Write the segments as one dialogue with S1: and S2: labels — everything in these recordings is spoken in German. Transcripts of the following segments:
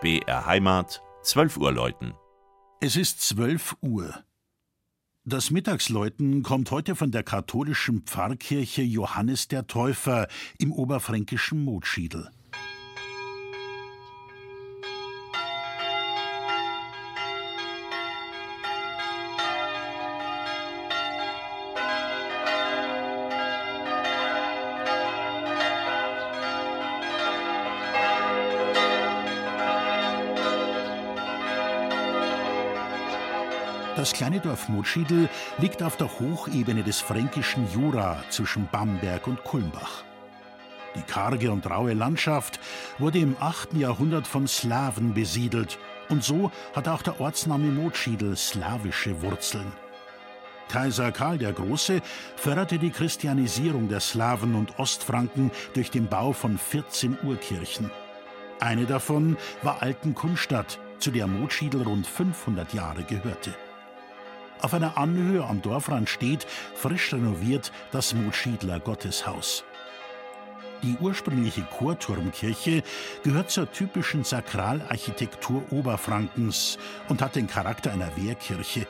S1: BR Heimat, 12 Uhr läuten.
S2: Es ist 12 Uhr. Das Mittagsläuten kommt heute von der katholischen Pfarrkirche Johannes der Täufer im oberfränkischen Motschiedl. Das kleine Dorf Motschiedl liegt auf der Hochebene des fränkischen Jura zwischen Bamberg und Kulmbach. Die karge und raue Landschaft wurde im 8. Jahrhundert von Slawen besiedelt und so hat auch der Ortsname Motschiedl slawische Wurzeln. Kaiser Karl der Große förderte die Christianisierung der Slawen und Ostfranken durch den Bau von 14 Urkirchen. Eine davon war Altenkunstadt, zu der Motschiedl rund 500 Jahre gehörte. Auf einer Anhöhe am Dorfrand steht, frisch renoviert, das Motschiedler Gotteshaus. Die ursprüngliche Chorturmkirche gehört zur typischen Sakralarchitektur Oberfrankens und hat den Charakter einer Wehrkirche.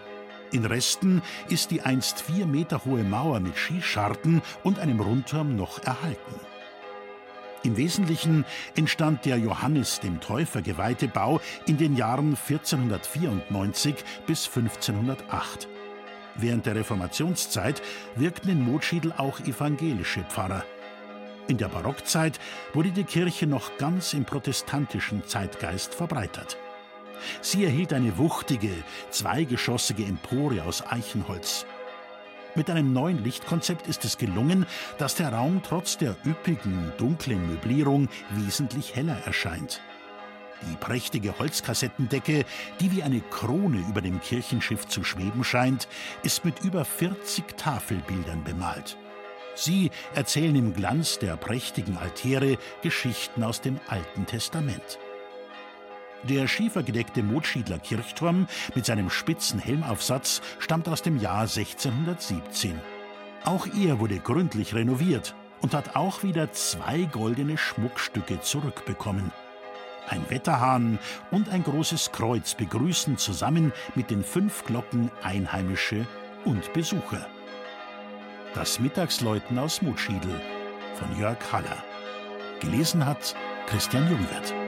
S2: In Resten ist die einst vier Meter hohe Mauer mit Schießscharten und einem Rundturm noch erhalten. Im Wesentlichen entstand der Johannes dem Täufer geweihte Bau in den Jahren 1494 bis 1508. Während der Reformationszeit wirkten in Motschiedl auch evangelische Pfarrer. In der Barockzeit wurde die Kirche noch ganz im protestantischen Zeitgeist verbreitert. Sie erhielt eine wuchtige, zweigeschossige Empore aus Eichenholz. Mit einem neuen Lichtkonzept ist es gelungen, dass der Raum trotz der üppigen, dunklen Möblierung wesentlich heller erscheint. Die prächtige Holzkassettendecke, die wie eine Krone über dem Kirchenschiff zu schweben scheint, ist mit über 40 Tafelbildern bemalt. Sie erzählen im Glanz der prächtigen Altäre Geschichten aus dem Alten Testament. Der schiefergedeckte Motschiedler Kirchturm mit seinem spitzen Helmaufsatz stammt aus dem Jahr 1617. Auch er wurde gründlich renoviert und hat auch wieder zwei goldene Schmuckstücke zurückbekommen. Ein Wetterhahn und ein großes Kreuz begrüßen zusammen mit den fünf Glocken Einheimische und Besucher. Das Mittagsläuten aus Mutschiedl von Jörg Haller. Gelesen hat Christian Jungwirth.